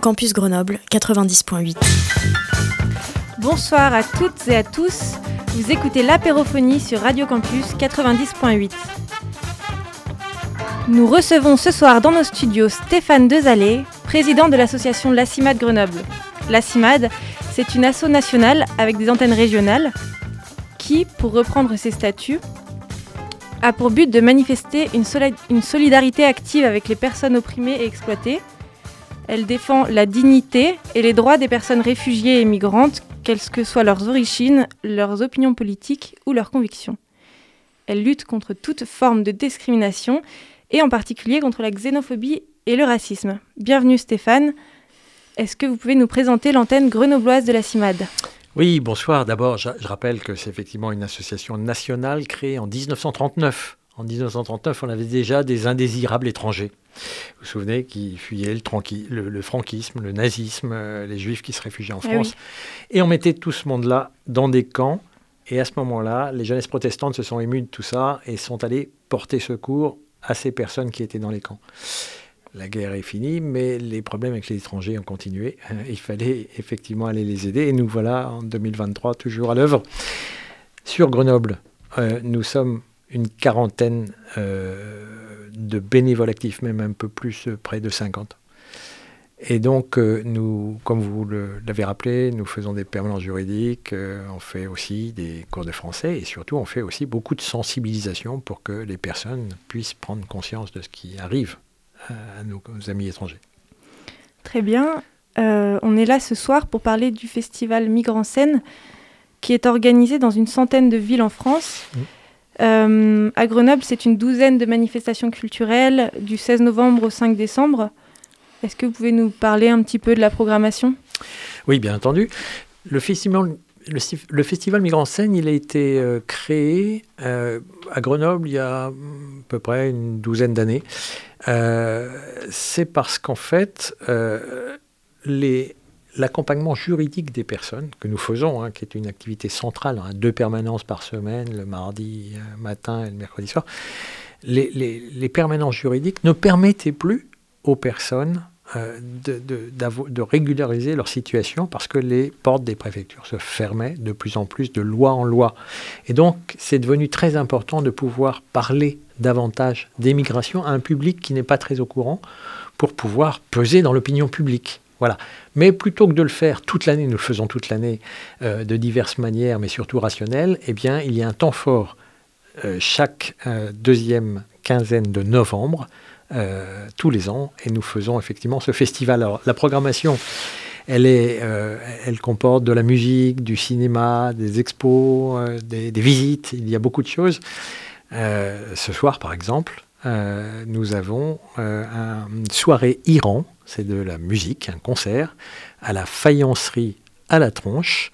Campus Grenoble 90.8. Bonsoir à toutes et à tous. Vous écoutez l'apérophonie sur Radio Campus 90.8. Nous recevons ce soir dans nos studios Stéphane Dezalé, président de l'association La CIMAD Grenoble. La CIMAD, c'est une asso nationale avec des antennes régionales qui, pour reprendre ses statuts, a pour but de manifester une, soli- une solidarité active avec les personnes opprimées et exploitées. Elle défend la dignité et les droits des personnes réfugiées et migrantes, quelles que soient leurs origines, leurs opinions politiques ou leurs convictions. Elle lutte contre toute forme de discrimination et en particulier contre la xénophobie et le racisme. Bienvenue Stéphane. Est-ce que vous pouvez nous présenter l'antenne grenobloise de la CIMAD? Oui, bonsoir. D'abord, je, rappelle que c'est effectivement une association nationale créée en 1939. En 1939, on avait déjà des indésirables étrangers. Vous vous souvenez qui fuyaient le, tranqui- le- le franquisme, le nazisme, euh, les juifs qui se réfugiaient en Ah France. Et on mettait tout ce monde-là dans des camps. Et à ce moment-là, les jeunesses protestantes se sont émues de tout ça et sont allées porter secours à ces personnes qui étaient dans les camps. La guerre est finie, mais les problèmes avec les étrangers ont continué. Il fallait effectivement aller les aider. Et nous voilà en 2023 toujours à l'œuvre. Sur Grenoble, euh, nous sommes une quarantaine euh, de bénévoles actifs, même un peu plus, euh, près de 50. Et donc, euh, nous, comme vous l'avez rappelé, nous faisons des permanences juridiques, euh, on fait aussi des cours de français et surtout on fait aussi beaucoup de sensibilisation pour que les personnes puissent prendre conscience de ce qui arrive à nos amis étrangers. Très bien. Euh, on est là ce soir pour parler du festival Migre en scène qui est organisé dans une centaine de villes en France. Mm. Euh, à Grenoble, c'est une douzaine de manifestations culturelles du 16 novembre au 5 décembre. Est-ce que vous pouvez nous parler un petit peu de la programmation? Oui, bien entendu. Le festival, le, le festival Migrants en scène, il a été euh, créé euh, à Grenoble il y a hum, à peu près une douzaine d'années. C'est parce qu'en fait, les- l'accompagnement juridique des personnes que nous faisons, hein, qui est une activité centrale, hein, deux permanences par semaine, le mardi euh, matin et le mercredi soir, les, permanences juridiques ne permettaient plus aux personnes euh, de, de régulariser leur situation parce que les portes des préfectures se fermaient de plus en plus de loi en loi. Et donc, c'est devenu très important de pouvoir parler davantage d'émigration à un public qui n'est pas très au courant pour pouvoir peser dans l'opinion publique. Voilà. Mais plutôt que de le faire toute l'année, nous le faisons toute l'année euh, de diverses manières, mais surtout rationnelles, eh bien, il y a un temps fort euh, chaque euh, deuxième quinzaine de novembre tous les ans et nous faisons effectivement ce festival. Alors la programmation, elle, comporte de la musique, du cinéma, des expos, des, visites, il y a beaucoup de choses. Ce soir par exemple, euh, nous avons euh, un- une soirée Iran, c'est de la musique, un concert, à la faïencerie à la tronche.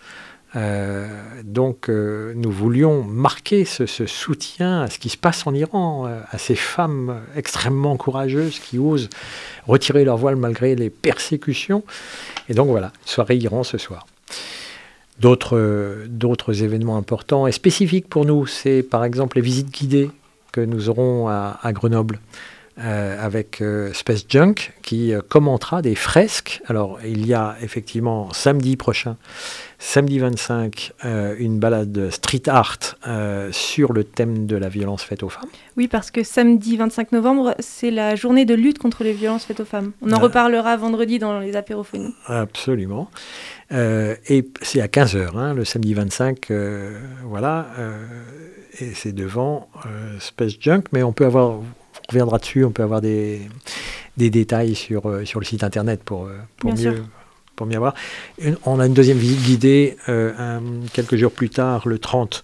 Euh, donc nous voulions marquer ce, soutien à ce qui se passe en Iran, à ces femmes extrêmement courageuses qui osent retirer leur voile malgré les persécutions. Et donc voilà, soirée Iran ce soir. D'autres événements importants et spécifiques pour nous, c'est par exemple les visites guidées que nous aurons à, à Grenoble. Euh, avec euh, Space Junk qui euh, commentera des fresques. Alors, il y a effectivement samedi prochain samedi 25, euh, une balade street art sur le thème de la violence faite aux femmes. Oui, parce que samedi 25 novembre, c'est la journée de lutte contre les violences faites aux femmes. On en reparlera vendredi dans les apérophonies. Absolument. Et c'est à 15h, le samedi 25, euh, voilà. et c'est devant Space Junk, mais on peut avoir, on reviendra dessus, on peut avoir des, des détails sur, euh, sur le site internet pour, euh, pour Bien mieux. sûr. Pour mieux voir. Une- on a une deuxième visite guidée euh, un- quelques jours plus tard, le 30,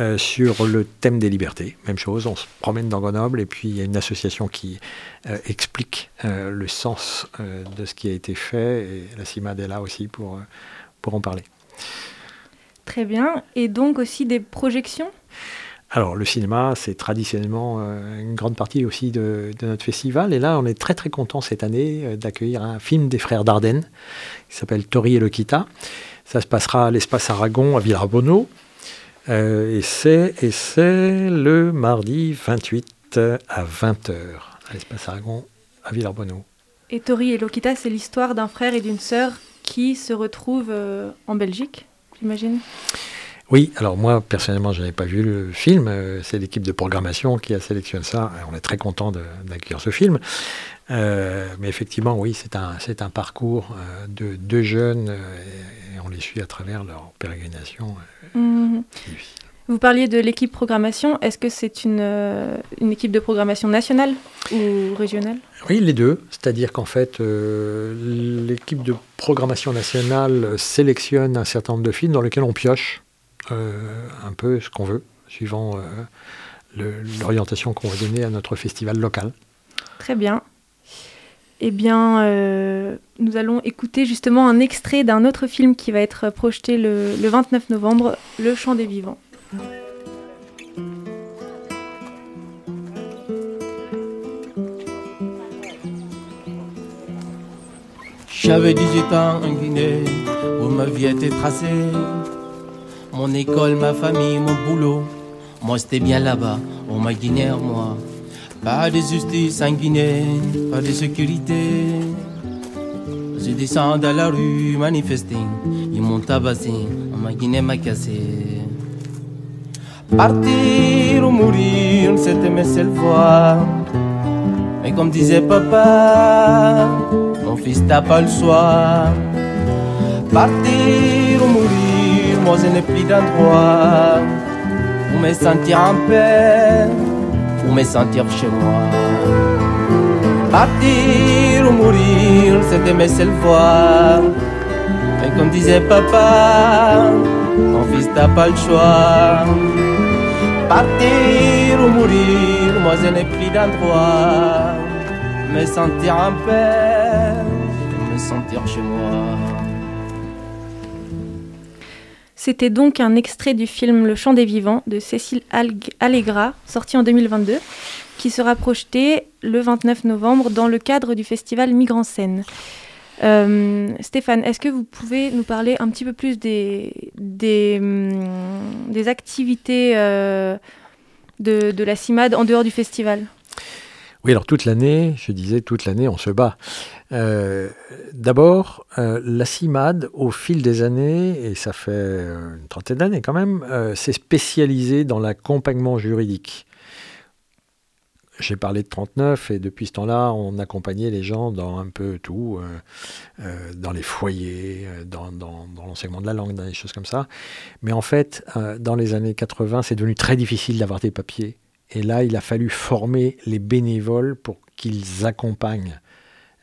euh, sur le thème des libertés. Même chose, on se promène dans Grenoble et puis il y a une association qui euh, explique euh, le sens de ce qui a été fait et la CIMAD est là aussi pour, pour en parler. Très bien. Et donc aussi des projections? Alors le cinéma, c'est traditionnellement euh, une grande partie aussi de, notre festival et là on est très très content cette année euh, d'accueillir un film des frères Dardenne qui s'appelle Tori et Lokita. Ça se passera à l'espace Aragon à Villarbonneau. Euh, et c'est le mardi 28 à 20h à l'espace Aragon à Villarbonneau. Et Tori et Lokita, c'est l'histoire d'un frère et d'une sœur qui se retrouvent euh, en Belgique, j'imagine? Oui, alors moi personnellement je n'avais pas vu le film, euh, c'est l'équipe de programmation qui a sélectionné ça, et on est très content de- d'accueillir ce film. Euh, mais effectivement oui, c'est un, parcours euh, de deux jeunes euh, et, et on les suit à travers leur pérégrination. euh, Mhm. Vous parliez de l'équipe programmation. Est-ce que c'est une, euh, une équipe de programmation nationale ou régionale? Oui, les deux. C'est-à-dire qu'en fait, euh, l'équipe de programmation nationale sélectionne un certain nombre de films dans lesquels on pioche euh, un peu ce qu'on veut, suivant euh, l'orientation qu'on veut donner à notre festival local. Très bien. Eh bien, euh, nous allons écouter justement un extrait d'un autre film qui va être projeté le, le 29 novembre, Le Chant des Vivants. J'avais 18 ans en Guinée où ma vie était tracée. Mon école, ma famille, mon boulot. Moi, c'était bien là-bas, au ma Guinée, moi. Pas de justice en Guinée, pas de sécurité. Je descends dans la rue, manifester. Ils m'ont tabassé, ma Guinée m'a cassé. Partir ou mourir, c'était mes seules voies. Mais comme disait papa, mon fils t'as pas le choix. Partir moi je n'ai plus d'endroit où me sentir en paix, où me sentir chez moi. Partir ou mourir, c'était mes seules voies. Mais comme disait papa, mon fils t'as pas le choix. Partir ou mourir, moi je n'ai plus d'endroit. Me sentir en paix, me sentir chez moi. C'était donc un extrait du film Le Chant des Vivants de Cécile Allegra, sorti en 2022, qui sera projeté le 29 novembre dans le cadre du festival Migrant Scène. Euh, Stéphane, est-ce que vous pouvez nous parler un petit peu plus des, hum, activités euh, de la CIMAD en dehors du festival? Oui, alors toute l'année, je disais toute l'année, on se bat. Euh, D'abord, euh, la CIMAD, au fil des années, et ça fait euh, une trentaine d'années quand même, s'est spécialisée dans l'accompagnement juridique. J'ai parlé de 39 et depuis ce temps-là, on accompagnait les gens dans un peu tout, dans les foyers, dans, dans- l'enseignement de la langue, dans des choses comme ça. Mais en fait, dans les années 80, c'est devenu très difficile d'avoir des papiers. Et là, il a fallu former les bénévoles pour qu'ils accompagnent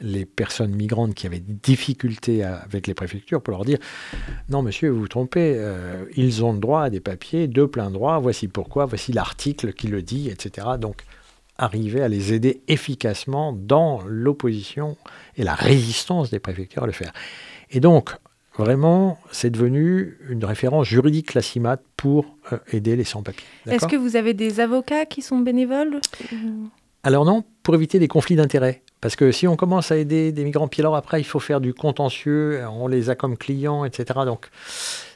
les personnes migrantes qui avaient des difficultés avec les préfectures pour leur dire non monsieur vous vous trompez euh, ils ont le droit à des papiers de plein droit voici pourquoi voici l'article qui le dit etc donc arriver à les aider efficacement dans l'opposition et la résistance des préfectures à le faire. Et donc vraiment c'est devenu une référence juridique la CIMAT pour euh, aider les sans-papiers Est-ce que vous avez des avocats qui sont bénévoles Alors non, pour éviter des conflits d'intérêts. Parce que si on commence à aider des migrants, puis alors après, il faut faire du contentieux, on les a comme clients, etc. Donc,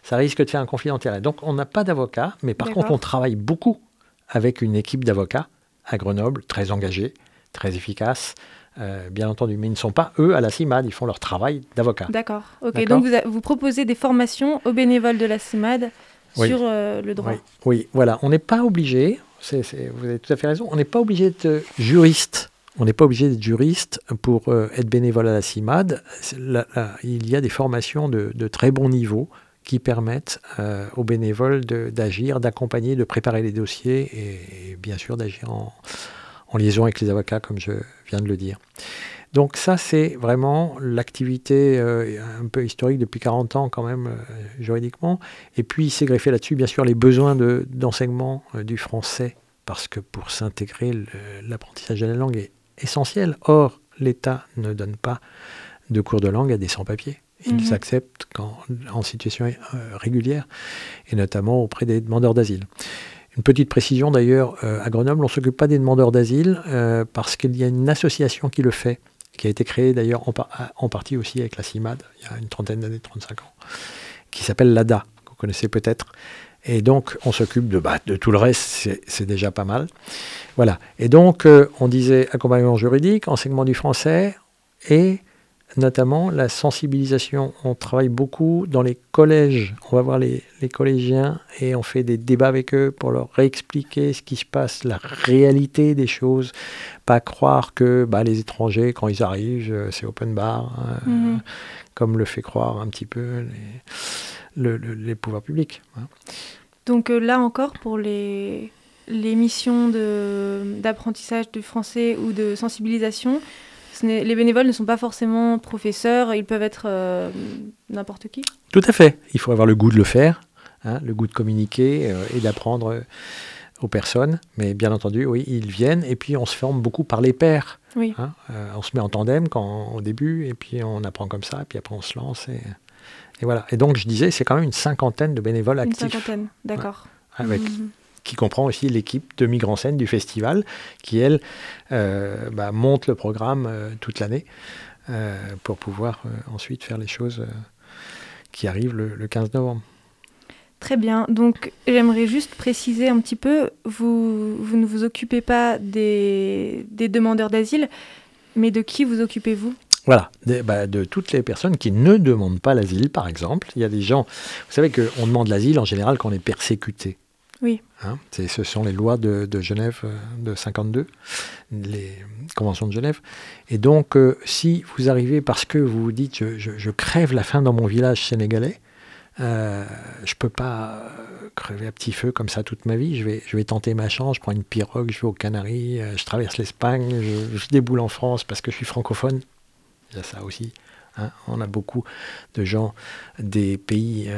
ça risque de faire un conflit d'intérêts. Donc, on n'a pas d'avocat, mais par contre, on travaille beaucoup avec une équipe d'avocats à Grenoble, très engagée, très efficace, euh, bien entendu. Mais ils ne sont pas, eux, à la CIMAD, ils font leur travail d'avocat. D'accord. Ok. Donc vous, a- vous proposez des formations aux bénévoles de la CIMAD Oui. sur euh, le droit. Oui, oui, voilà. On n'est pas obligé, c'est- c'est- vous avez tout à fait raison, on n'est pas obligé d'être euh, juriste. On n'est pas obligé d'être juriste pour euh, être bénévole à la CIMAD. C'est- là- là, il y a des formations de, de très bon niveau qui permettent euh, aux bénévoles de- d'agir, d'accompagner, de préparer les dossiers et, et bien sûr d'agir en, en liaison avec les avocats, comme je viens de le dire. Donc ça, c'est vraiment l'activité euh, un peu historique depuis 40 ans quand même, euh, juridiquement. Et puis, il s'est greffé là-dessus, bien sûr, les besoins de- d'enseignement euh, du français, parce que pour s'intégrer, l'apprentissage de la langue est essentiel. Or, l'État ne donne pas de cours de langue à des sans-papiers. Ils Mhm. acceptent quand, en situation euh, régulière, et notamment auprès des demandeurs d'asile. Une petite précision d'ailleurs, euh, à Grenoble, on ne s'occupe pas des demandeurs d'asile euh, parce qu'il y a une association qui le fait, qui a été créée d'ailleurs en, partie aussi avec la CIMAD, il y a une trentaine d'années, 35 ans, qui s'appelle l'ADA, que vous connaissez peut-être. Et donc, on s'occupe de, bah, tout le reste, c'est- c'est déjà pas mal. Voilà. Et donc, euh, on disait accompagnement juridique, enseignement du français et notamment la sensibilisation. On travaille beaucoup dans les collèges. On va voir les, les collégiens et on fait des débats avec eux pour leur réexpliquer ce qui se passe, la réalité des choses. Pas croire que bah, les étrangers, quand ils arrivent, euh, c'est open bar, hein, Mhm. comme le fait croire un petit peu les, le- le- les pouvoirs publics. hein. Donc euh, là encore, pour les, les missions d'apprentissage du français ou de sensibilisation, les bénévoles ne sont pas forcément professeurs, ils peuvent être euh, n'importe qui. Tout à fait. Il faut avoir le goût de le faire, hein, le goût de communiquer euh, et d'apprendre euh, aux personnes. Mais bien entendu, oui, ils viennent et puis on se forme beaucoup par les pairs. Oui. hein. On se met en tandem quand, au début et puis on apprend comme ça, et puis après on se lance. Et, et voilà. Et donc je disais, c'est quand même une cinquantaine de bénévoles Une actifs, cinquantaine, d'accord. avec, Mhm. Qui comprend aussi l'équipe de Migrants Scène du festival, qui elle euh, bah, monte le programme euh, toute l'année euh, pour pouvoir euh, ensuite faire les choses qui arrivent le- le 15 novembre. Très bien. Donc, j'aimerais juste préciser un petit peu, vous, vous ne vous occupez pas des, des demandeurs d'asile, mais de qui vous occupez-vous? Voilà, de, bah, de toutes les personnes qui ne demandent pas l'asile, par exemple. Il y a des gens, vous savez qu'on demande l'asile en général quand on est persécuté. Oui. Hein, ce sont les lois de, Genève euh, de 52, les conventions de Genève. Et donc, euh, si vous arrivez parce que vous vous dites je, crève la faim dans mon village sénégalais, euh, je peux pas euh, crever à petit feu comme ça toute ma vie. Je vais, je vais tenter ma chance. Je prends une pirogue, je vais aux Canaries, je traverse l'Espagne, je, déboule en France parce que je suis francophone. Il y a ça aussi. hein. On a beaucoup de gens des pays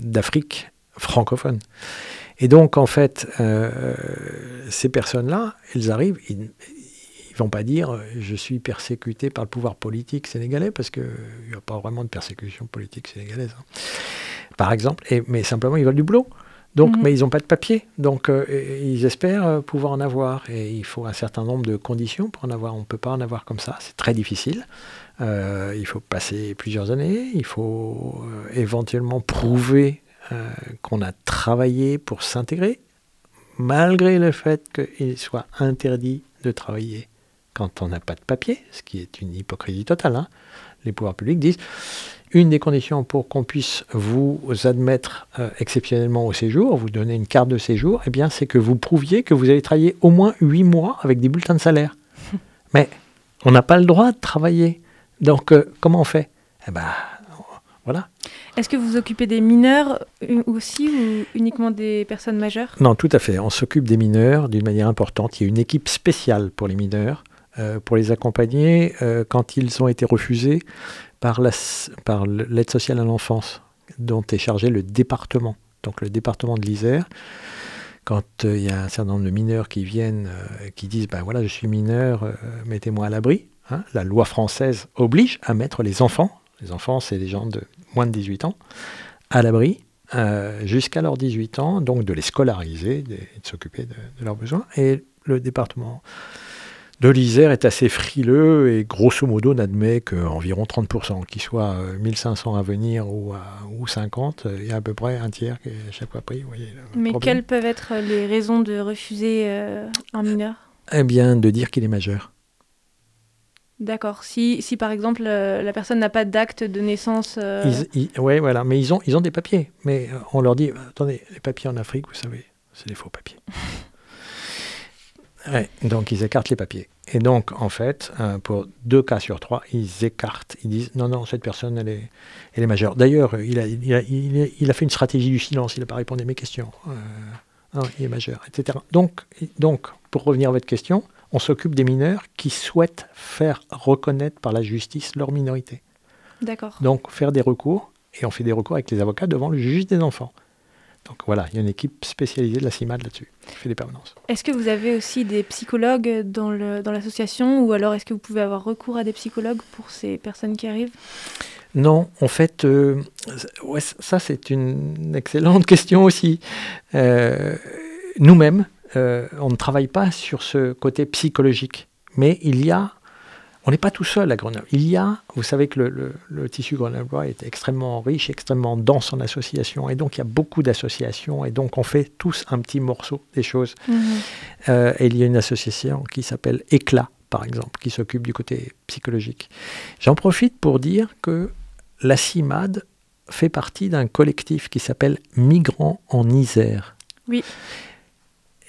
d'Afrique francophones. Et donc, en fait, euh, ces personnes-là, elles arrivent, ils ne vont pas dire euh, je suis persécuté par le pouvoir politique sénégalais, parce qu'il n'y a pas vraiment de persécution politique sénégalaise, hein. par exemple, et, mais simplement ils veulent du boulot. Donc, Mhm. mais ils n'ont pas de papier, donc euh, ils espèrent euh, pouvoir en avoir. Et il faut un certain nombre de conditions pour en avoir. On ne peut pas en avoir comme ça, c'est très difficile. Euh, il faut passer plusieurs années, il faut éventuellement prouver euh, qu'on a travaillé pour s'intégrer, malgré le fait qu'il soit interdit de travailler quand on n'a pas de papier, ce qui est une hypocrisie totale. hein. Les pouvoirs publics disent une des conditions pour qu'on puisse vous admettre euh, exceptionnellement au séjour, vous donner une carte de séjour, eh bien, c'est que vous prouviez que vous avez travaillé au moins huit mois avec des bulletins de salaire. Mais on n'a pas le droit de travailler. Donc, euh, comment on fait? Eh ben, voilà. Est-ce que vous occupez des mineurs euh, aussi ou uniquement des personnes majeures? Non, tout à fait. On s'occupe des mineurs d'une manière importante. Il y a une équipe spéciale pour les mineurs, euh, pour les accompagner euh, quand ils ont été refusés par l'aide sociale à l'enfance, dont est chargé le département. Donc le département de l'Isère, quand il y a un certain nombre de mineurs qui viennent, qui disent, ben voilà, je suis mineur, mettez-moi à l'abri. hein. la loi française oblige à mettre les enfants, les enfants c'est les gens de moins de 18 ans, à l'abri euh, jusqu'à leurs 18 ans, donc de les scolariser, de, de s'occuper de, de leurs besoins. Et le département de l'Isère est assez frileux et grosso modo n'admet qu'environ 30%, qu'ils soient euh, 1500 à venir ou, à- ou 50, euh, il y a à peu près un tiers qui est à chaque fois pris. vous voyez le Mais problème. quelles peuvent être les raisons de refuser euh, un mineur? Eh bien, de dire qu'il est majeur. D'accord. Si, si par exemple euh, la personne n'a pas d'acte de naissance. euh, Ils- ils- ouais, voilà. Mais ils ont, ils ont des papiers. Mais euh, on leur dit, attendez, les papiers en Afrique, vous savez, c'est des faux papiers. Ouais, donc ils écartent les papiers. Et donc, en fait, euh, pour deux cas sur trois, ils écartent. Ils disent, non, non, cette personne, elle est, elle est majeure. D'ailleurs, il a, il, a, il, a, il a fait une stratégie du silence, il n'a pas répondu à mes questions. Euh, non, il est majeur, etc. Donc, donc, pour revenir à votre question, on s'occupe des mineurs qui souhaitent faire reconnaître par la justice leur minorité. D'accord. Donc faire des recours, et on fait des recours avec les avocats devant le juge des enfants. Donc voilà, il y a une équipe spécialisée de la CIMAD là-dessus, qui fait des permanences. Est-ce que vous avez aussi des psychologues dans le- dans l'association ou alors est-ce que vous pouvez avoir recours à des psychologues pour ces personnes qui arrivent? Non, en fait, euh, ouais, ça c'est une excellente question aussi. Euh, Nous-mêmes, euh, on ne travaille pas sur ce côté psychologique, mais il y a, on n'est pas tout seul à Grenoble. Il y a, vous savez que le, le- le tissu grenoblois est extrêmement riche, extrêmement dense en associations, et donc il y a beaucoup d'associations, et donc on fait tous un petit morceau des choses. Euh, et il y a une association qui s'appelle Éclat, par exemple, qui s'occupe du côté psychologique. J'en profite pour dire que la CIMAD fait partie d'un collectif qui s'appelle Migrants en Isère. Oui.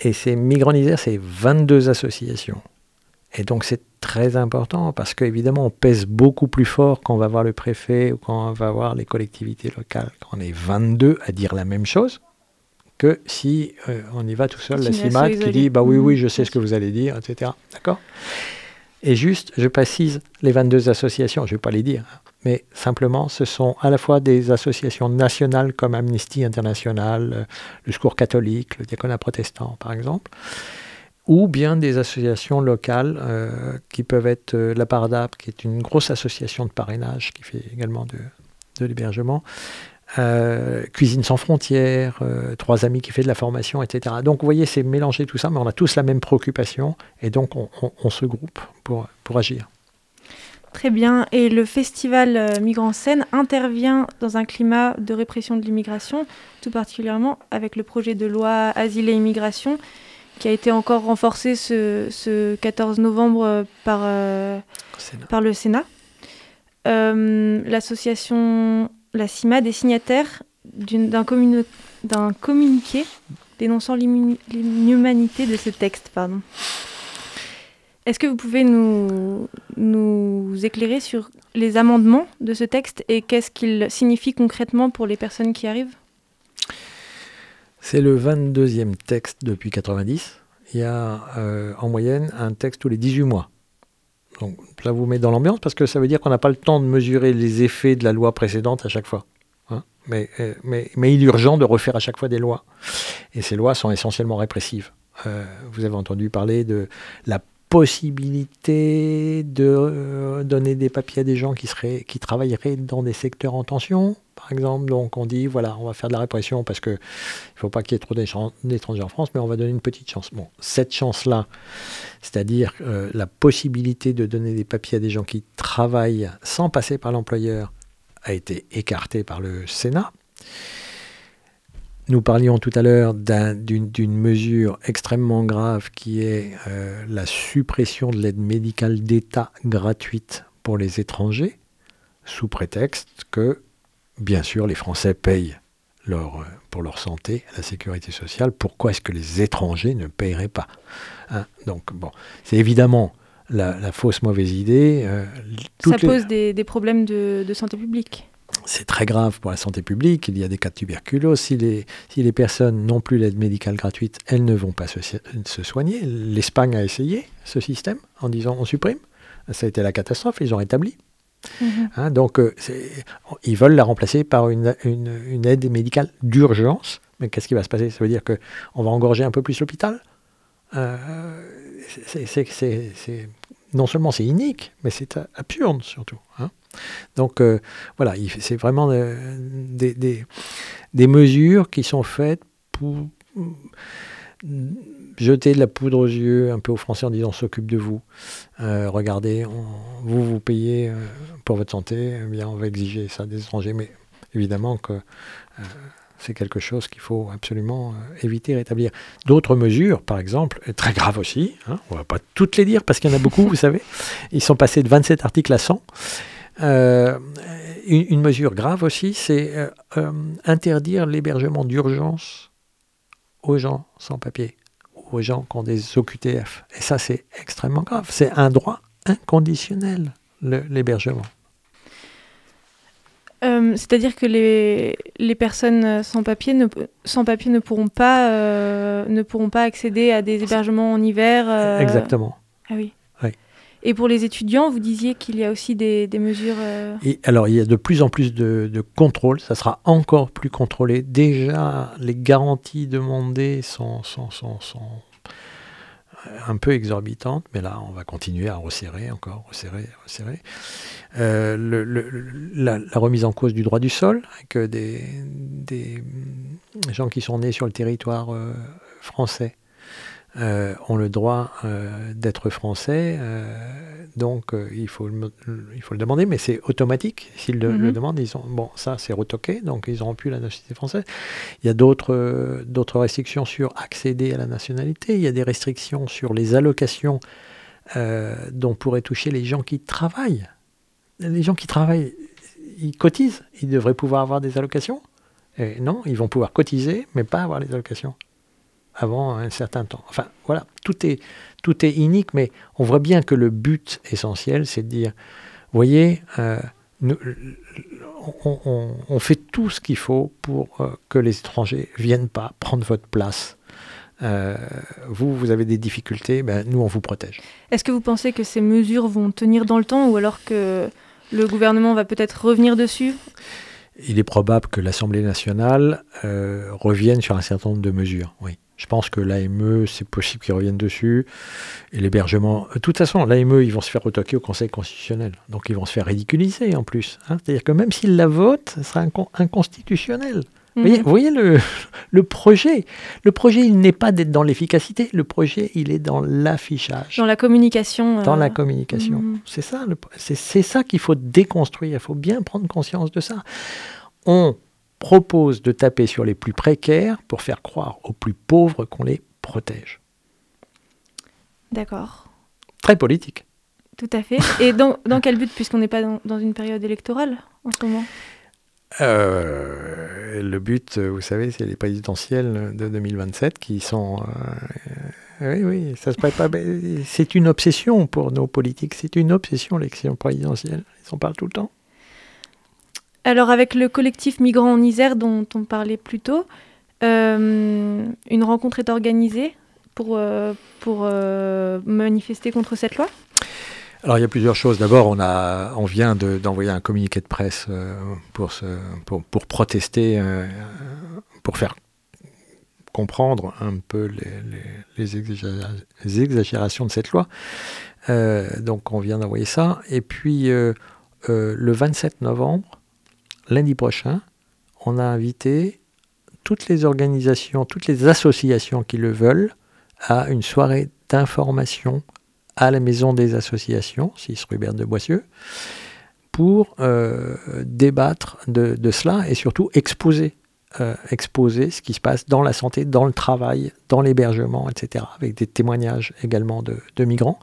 Et ces Migrants en Isère, c'est 22 associations. Et donc c'est très important parce qu'évidemment, on pèse beaucoup plus fort quand on va voir le préfet ou quand on va voir les collectivités locales, quand on est 22 à dire la même chose, que si euh, on y va tout seul, la CIMAD qui dit bah oui, oui, je sais ce que vous allez dire, etc. D'accord? Et juste, je précise les 22 associations, je ne vais pas les dire, mais simplement, ce sont à la fois des associations nationales comme Amnesty International, euh, le Secours catholique, le Diaconat protestant, par exemple, ou bien des associations locales euh, qui peuvent être euh, la Pardap, qui est une grosse association de parrainage qui fait également de, de l'hébergement, euh, Cuisine sans frontières, euh, Trois Amis qui fait de la formation, etc. Donc vous voyez, c'est mélangé tout ça, mais on a tous la même préoccupation et donc on, on- on se groupe pour, pour agir. Très bien. Et le festival euh, Migrants Scène intervient dans un climat de répression de l'immigration, tout particulièrement avec le projet de loi Asile et Immigration, qui a été encore renforcé ce, ce 14 novembre par, euh, par le Sénat. Euh, L'association, la CIMAD, est signataire d'un communi- d'un communiqué dénonçant l'inhumanité de ce texte. Pardon. Est-ce que vous pouvez nous, nous éclairer sur les amendements de ce texte et qu'est-ce qu'il signifie concrètement pour les personnes qui arrivent? C'est le 22e texte depuis 90. Il y a euh, en moyenne un texte tous les 18 mois. Donc ça vous met dans l'ambiance parce que ça veut dire qu'on n'a pas le temps de mesurer les effets de la loi précédente à chaque fois. hein. mais, euh, mais il est urgent de refaire à chaque fois des lois. Et ces lois sont essentiellement répressives. Euh, vous avez entendu parler de la possibilité de euh, donner des papiers à des gens qui, seraient, qui travailleraient dans des secteurs en tension, par exemple. Donc on dit, voilà, on va faire de la répression parce qu'il ne faut pas qu'il y ait trop d'étrangers en France, mais on va donner une petite chance. Bon, cette chance-là, c'est-à-dire euh, la possibilité de donner des papiers à des gens qui travaillent sans passer par l'employeur, a été écartée par le Sénat. Nous parlions tout à l'heure d'un- d'une mesure extrêmement grave qui est euh, la suppression de l'aide médicale d'État gratuite pour les étrangers, sous prétexte que, bien sûr, les Français payent leur, euh, pour leur santé la sécurité sociale. Pourquoi est-ce que les étrangers ne paieraient pas Hein? Donc, bon, c'est évidemment la, la fausse mauvaise idée. euh, Ça les- pose des, des problèmes de, de santé publique. C'est très grave pour la santé publique. Il y a des cas de tuberculose. Si les, si les personnes n'ont plus l'aide médicale gratuite, elles ne vont pas se, se soigner. L'Espagne a essayé ce système en disant on supprime. Ça a été la catastrophe. Ils ont rétabli. Mhm. Hein, donc, euh, ils veulent la remplacer par une, une- une aide médicale d'urgence. Mais qu'est-ce qui va se passer? Ça veut dire qu'on va engorger un peu plus l'hôpital? Euh, c'est- Non seulement c'est inique, mais c'est absurde surtout. hein. Donc, euh, voilà, il- c'est vraiment euh, des, mesures qui sont faites pour mm, jeter de la poudre aux yeux un peu aux Français en disant on s'occupe de vous. Euh, regardez, vous vous payez pour votre santé, eh bien on va exiger ça des étrangers, mais évidemment que c'est quelque chose qu'il faut absolument éviter rétablir. D'autres mesures, par exemple, très graves aussi, hein, on ne va pas toutes les dire parce qu'il y en a beaucoup, vous savez, ils sont passés de 27 articles à 100. Euh, une, une mesure grave aussi, c'est euh, euh, interdire l'hébergement d'urgence aux gens sans papier, aux gens qui ont des OQTF. Et ça, c'est extrêmement grave. C'est un droit inconditionnel, l'hébergement. Euh, C'est-à-dire que les, les personnes sans papier ne, sans papier ne, pourront pas, euh, ne pourront pas accéder à des hébergements en hiver. euh, Exactement. Ah oui. Et pour les étudiants, vous disiez qu'il y a aussi des, mesures. euh, alors, il y a de plus en plus de, de contrôle, ça sera encore plus contrôlé. Déjà, les garanties demandées sont, euh, un peu exorbitantes, mais là, on va continuer à resserrer encore, resserrer, resserrer. Euh, la, remise en cause du droit du sol, que des, des gens qui sont nés sur le territoire euh, français euh, ont le droit euh, d'être français, euh, donc il, faut le, mo- il faut le demander, mais c'est automatique. S'ils le, Mhm. le demandent, ils ont bon, ça c'est retoqué, donc ils n'auront plus la nationalité française. Il y a d'autres restrictions sur accéder à la nationalité. Il y a des restrictions sur les allocations dont pourraient toucher les gens qui travaillent. Les gens qui travaillent, ils cotisent, ils devraient pouvoir avoir des allocations. Et non, ils vont pouvoir cotiser, mais pas avoir les allocations avant un certain temps. Enfin, voilà, tout est, tout est inique, mais on voit bien que le but essentiel, c'est de dire, vous voyez, euh, nous- on, on- on fait tout ce qu'il faut pour euh, que les étrangers viennent pas prendre votre place. Euh, vous, vous avez des difficultés, ben, nous, on vous protège. Est-ce que vous pensez que ces mesures vont tenir dans le temps ou alors que le gouvernement va peut-être revenir dessus? Il est probable que l'Assemblée nationale revienne sur un certain nombre de mesures. Oui. Je pense que l'AME, c'est possible qu'ils reviennent dessus. Et l'hébergement. De toute façon, l'AME, ils vont se faire retoquer au Conseil constitutionnel. Donc, ils vont se faire ridiculiser en plus. hein. C'est-à-dire que même s'ils la votent, ce sera incon- inconstitutionnel. Vous voyez, Mhm. vous voyez le, le projet Le projet, il n'est pas d'être dans l'efficacité. Le projet, il est dans l'affichage, Dans la communication dans euh, la communication. mhm. C'est ça, c'est ça qu'il faut déconstruire. Il faut bien prendre conscience de ça. On propose de taper sur les plus précaires pour faire croire aux plus pauvres qu'on les protège. D'accord. Très politique. Tout à fait. Et dans, dans quel but, puisqu'on n'est pas dans, dans une période électorale en ce moment? Euh, le but, vous savez, c'est les présidentielles de 2027 qui sont. euh, oui, oui, ça se prépare. C'est une obsession pour nos politiques. C'est une obsession, l'élection présidentielle. Ils en parlent tout le temps. Alors, avec le collectif Migrants en Isère dont on parlait plus tôt, euh, une rencontre est organisée pour, euh, euh, manifester contre cette loi? Alors il y a plusieurs choses. D'abord, on, vient de- d'envoyer un communiqué de presse pour, protester, pour faire comprendre un peu les, les- les exagéra- les exagérations de cette loi. Donc on vient d'envoyer ça. Et puis le 27 novembre, lundi prochain, on a invité toutes les organisations, toutes les associations qui le veulent à une soirée d'information à la maison des associations, 6 rue Berne de Boissieu, pour euh, débattre de, cela et surtout exposer, euh, exposer ce qui se passe dans la santé, dans le travail, dans l'hébergement, etc., avec des témoignages également de, de migrants.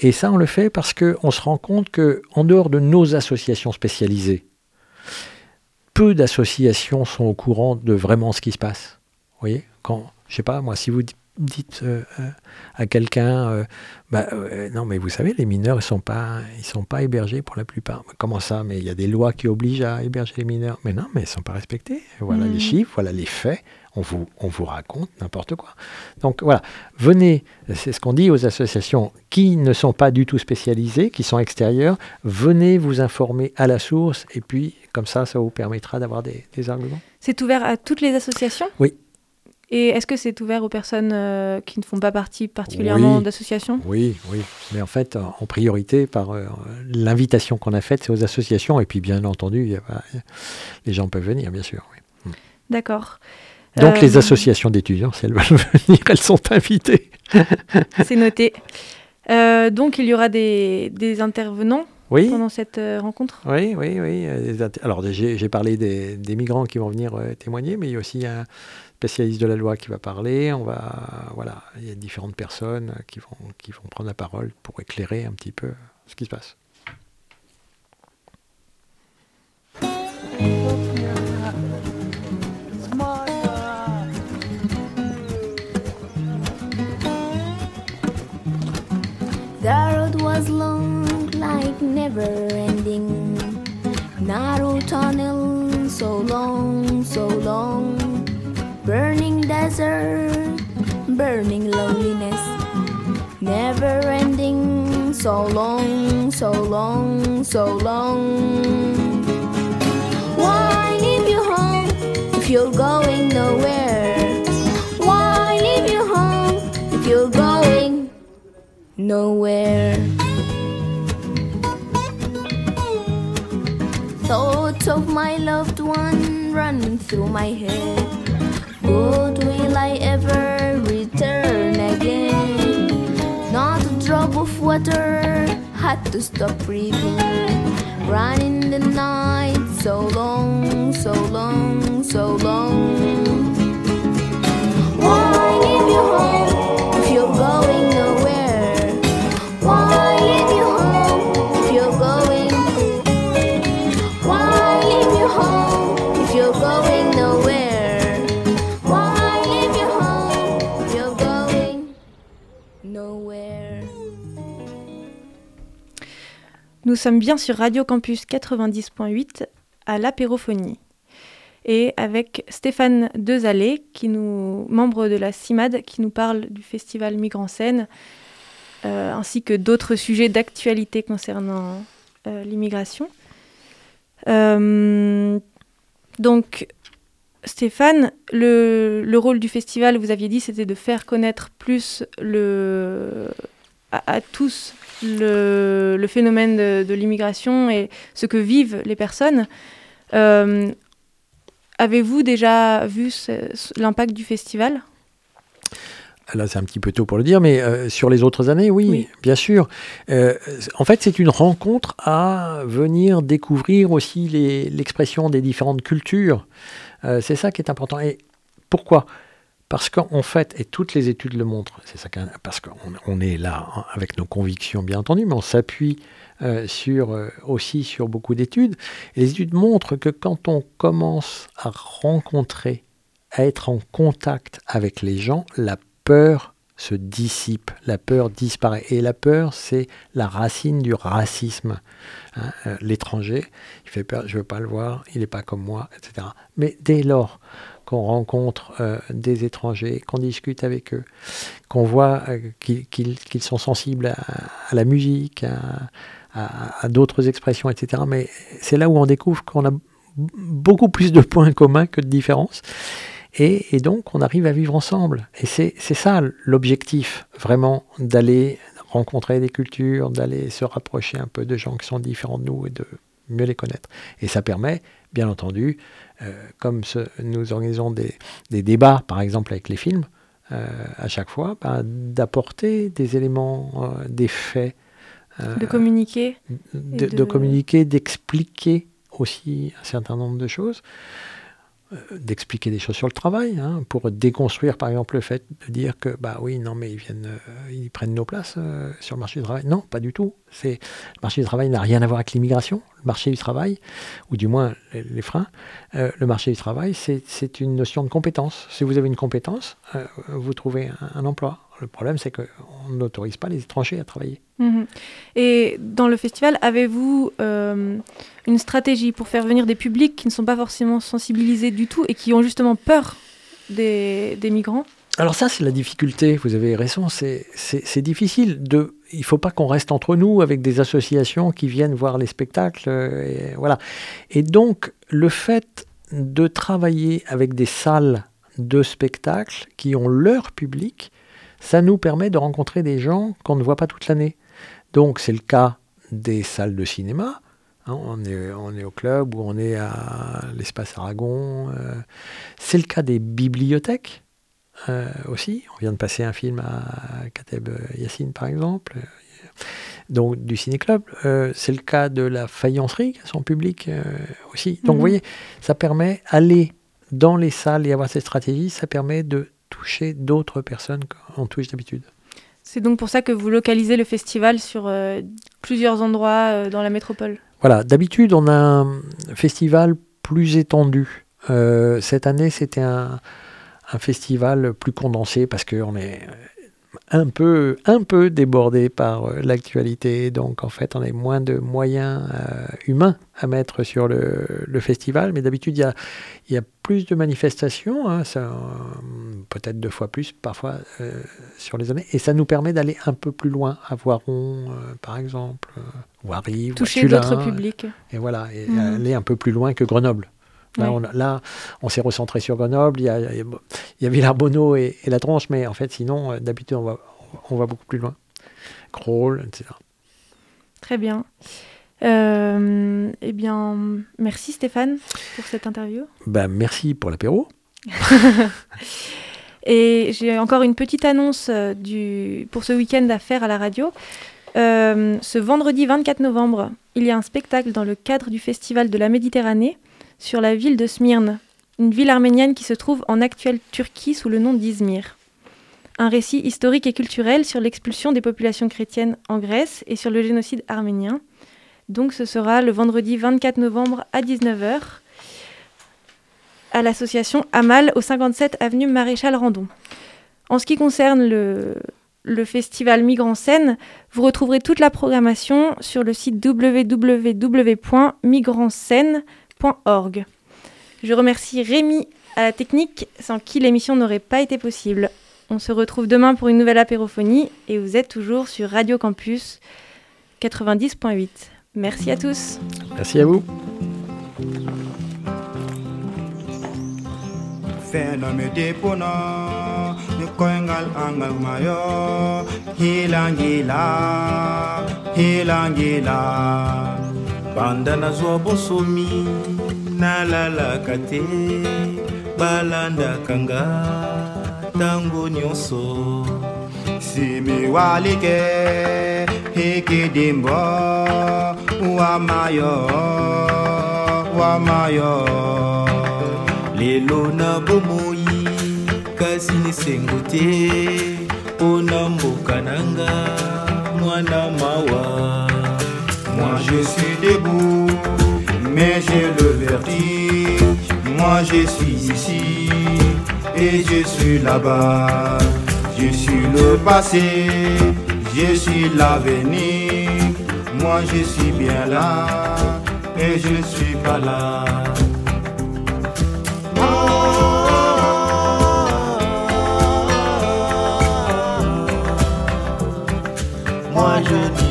Et ça, on le fait parce qu'on se rend compte qu'en dehors de nos associations spécialisées, peu d'associations sont au courant de vraiment ce qui se passe. Vous voyez Quand, je sais pas, moi, si vous di- dites euh, euh, à quelqu'un, euh, bah, euh, non, mais vous savez, les mineurs, ils sont pas, ils sont pas hébergés pour la plupart. Comment ça Mais il y a des lois qui obligent à héberger les mineurs. Mais non, mais ils sont pas respectés. Voilà les chiffres, voilà les faits. On vous, on vous raconte n'importe quoi. Donc voilà, venez, c'est ce qu'on dit aux associations qui ne sont pas du tout spécialisées, qui sont extérieures, venez vous informer à la source et puis comme ça, ça vous permettra d'avoir des, des arguments. C'est ouvert à toutes les associations? Oui. Et est-ce que c'est ouvert aux personnes euh, qui ne font pas partie particulièrement Oui. d'associations? Oui, oui. Mais en fait, en priorité, par euh, l'invitation qu'on a faite, c'est aux associations. Et puis, bien entendu, il y a- les gens peuvent venir, bien sûr. oui. D'accord. Donc, Euh, les associations d'étudiants, si elles veulent venir, elles sont invitées. C'est noté. Euh, donc, il y aura des, des intervenants Oui, pendant cette euh, rencontre? Oui, oui. oui. euh, Alors, j'ai parlé des, des migrants qui vont venir euh, témoigner, mais il y a aussi un spécialiste de la loi qui va parler. On va, voilà, il y a différentes personnes euh, qui vont, qui vont prendre la parole pour éclairer un petit peu ce qui se passe. Never ending. Narrow tunnel, so long, so long. Burning desert, burning loneliness. Never ending. so long, so long, so long. Why leave you home if you're going nowhere? Why leave you home if you're going nowhere? Thoughts of my loved one run through my head. But will I ever return again? Not a drop of water had to stop breathing. Running the night, so long, so long, so long. Why you home Nous sommes bien sur Radio Campus 90.8 à l'apérophonie. Et avec Stéphane Dezalé, qui nous, membre de la CIMAD, qui nous parle du festival Migrants Scène, euh, ainsi que d'autres sujets d'actualité concernant euh, l'immigration. Euh, donc, Stéphane, le, le rôle du festival, vous aviez dit, c'était de faire connaître plus le, à tous le, le phénomène de, de l'immigration et ce que vivent les personnes. Euh, Avez-vous déjà vu l'impact du festival? Là, c'est un petit peu tôt pour le dire, mais euh, sur les autres années, oui, Oui. bien sûr. Euh, en fait, c'est une rencontre à venir découvrir aussi l'expression des différentes cultures. C'est ça qui est important. Et pourquoi? Parce qu'en fait, et toutes les études le montrent, c'est ça parce qu'on on est là hein, avec nos convictions, bien entendu, mais on s'appuie euh, sur, euh, aussi sur beaucoup d'études. Les études montrent que quand on commence à rencontrer, à être en contact avec les gens, la peur se dissipe, la peur disparaît. Et la peur, c'est la racine du racisme. Hein, euh, L'étranger, il fait peur, je ne veux pas le voir, il n'est pas comme moi, etc. Mais dès lors qu'on rencontre euh, des étrangers, qu'on discute avec eux, qu'on voit euh, qu'ils sont sensibles à, la musique, à, d'autres expressions, etc. Mais c'est là où on découvre qu'on a beaucoup plus de points communs que de différences. Et, et donc, on arrive à vivre ensemble. Et c'est ça l'objectif, vraiment, d'aller rencontrer des cultures, d'aller se rapprocher un peu de gens qui sont différents de nous et de mieux les connaître. Et ça permet, bien entendu, euh, comme ce- nous organisons des, des débats, par exemple avec les films, euh, à chaque fois, ben, d'apporter des éléments, euh, des faits, De communiquer de, et de de- communiquer, d'expliquer aussi un certain nombre de choses, d'expliquer des choses sur le travail, hein, pour déconstruire par exemple le fait de dire que bah oui non mais ils viennent, euh, ils prennent nos places euh, sur le marché du travail. Non, pas du tout. C'est le marché du travail n'a rien à voir avec l'immigration. Le marché du travail, ou du moins les, freins, euh, le marché du travail c'est une notion de compétence. Si vous avez une compétence, euh, vous trouvez un emploi. Le problème c'est qu'on n'autorise pas les étrangers à travailler. Mhm. Et dans le festival, avez-vous euh, une stratégie pour faire venir des publics qui ne sont pas forcément sensibilisés du tout et qui ont justement peur des, des migrants? Alors ça, c'est la difficulté, vous avez raison, c'est difficile. De, il ne faut pas qu'on reste entre nous avec des associations qui viennent voir les spectacles. euh, Et, voilà. et donc, le fait de travailler avec des salles de spectacles qui ont leur public, ça nous permet de rencontrer des gens qu'on ne voit pas toute l'année. Donc, c'est le cas des salles de cinéma. hein, on, est, on est au club ou on est à l'espace Aragon. euh, c'est le cas des bibliothèques euh, aussi. On vient de passer un film à Kateb Yassine, par exemple. euh, Donc, du ciné-club. Euh, c'est le cas de la faïencerie, son public aussi. Donc, Mhm. vous voyez, ça permet, aller dans les salles et avoir cette stratégie, ça permet de toucher d'autres personnes qu'on touche d'habitude. C'est donc pour ça que vous localisez le festival sur euh, plusieurs endroits euh, dans la métropole. Voilà, d'habitude, on a un festival plus étendu. Euh, cette année, c'était un, un festival plus condensé parce qu'on est un peu, un peu débordé par euh, l'actualité. Donc, en fait, on a moins de moyens euh, humains à mettre sur le, le festival. Mais d'habitude, il y a, y a plus de manifestations. hein. Ça, euh, peut-être deux fois plus parfois euh, sur les années. Et ça nous permet d'aller un peu plus loin, à Voiron, par exemple, ou à Rive, ou à Toucher d'autres publics. Et voilà, et Mhm. aller un peu plus loin que Grenoble. Là, on, s'est recentré sur Grenoble. Il y a, il y a- Villarbonneau et, et la Tronche, mais en fait, sinon, euh, d'habitude, on va, on va beaucoup plus loin. Crawl, etc. Très bien. Euh, eh bien, merci Stéphane pour cette interview. Ben, merci pour l'apéro. Et j'ai encore une petite annonce euh, du, pour ce week-end à faire à la radio. Euh, ce vendredi 24 novembre, il y a un spectacle dans le cadre du Festival de la Méditerranée sur la ville de Smyrne, une ville arménienne qui se trouve en actuelle Turquie sous le nom d'Izmir. Un récit historique et culturel sur l'expulsion des populations chrétiennes en Grèce et sur le génocide arménien. Donc ce sera le vendredi 24 novembre à 19h à l'association Amal au 57 avenue Maréchal Randon. En ce qui concerne le, festival Migrants Scène, vous retrouverez toute la programmation sur le site Je remercie Rémi à la technique, sans qui l'émission n'aurait pas été possible. On se retrouve demain pour une nouvelle apérophonie et vous êtes toujours sur Radio Campus 90.8. Merci à tous. Merci à vous. fenome angal mayo bandana zwa bosomi nalalaka te. Balandakanga ntango nyonso. Simiwalike hikidimbo wamayo wamayo lelo na bomoi kasi nesengo te. Mpona mboka na nga mwana mawa moi je suis debout mais j'ai le vertige. Moi je suis ici et je suis là-bas. Je suis le passé je suis l'avenir. Moi je suis bien là et je suis pas là. Moi je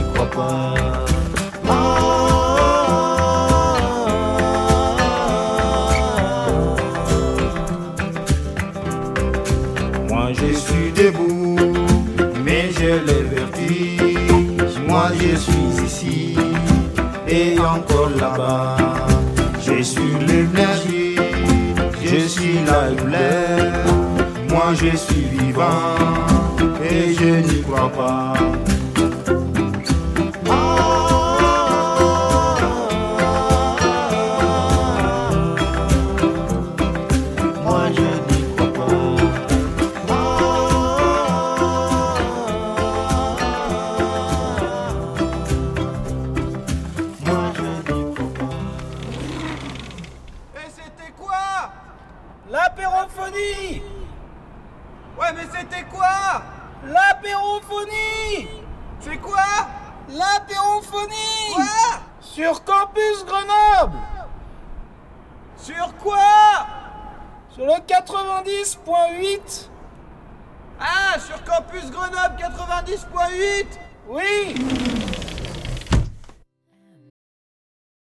suis ici et encore là-bas. Je suis l'énergie, je suis la douleur. Moi je suis vivant et je n'y crois pas.